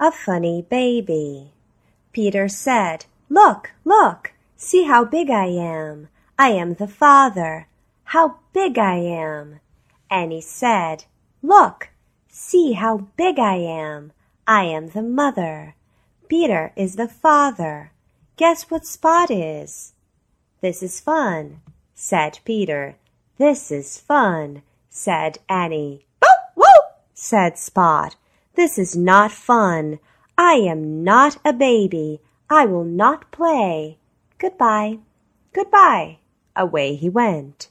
a funny baby. Peter said, Look, look, see how big I am. I am the father. How big I am. Annie said, Look, see how big I am. I am the mother. Peter is the father. Guess what Spot is? This is fun, said Peter. This is fun, said Annie. Woo! Woo! said Spot. This is not fun. I am not a baby. I will not play. Goodbye. Goodbye. Away he went.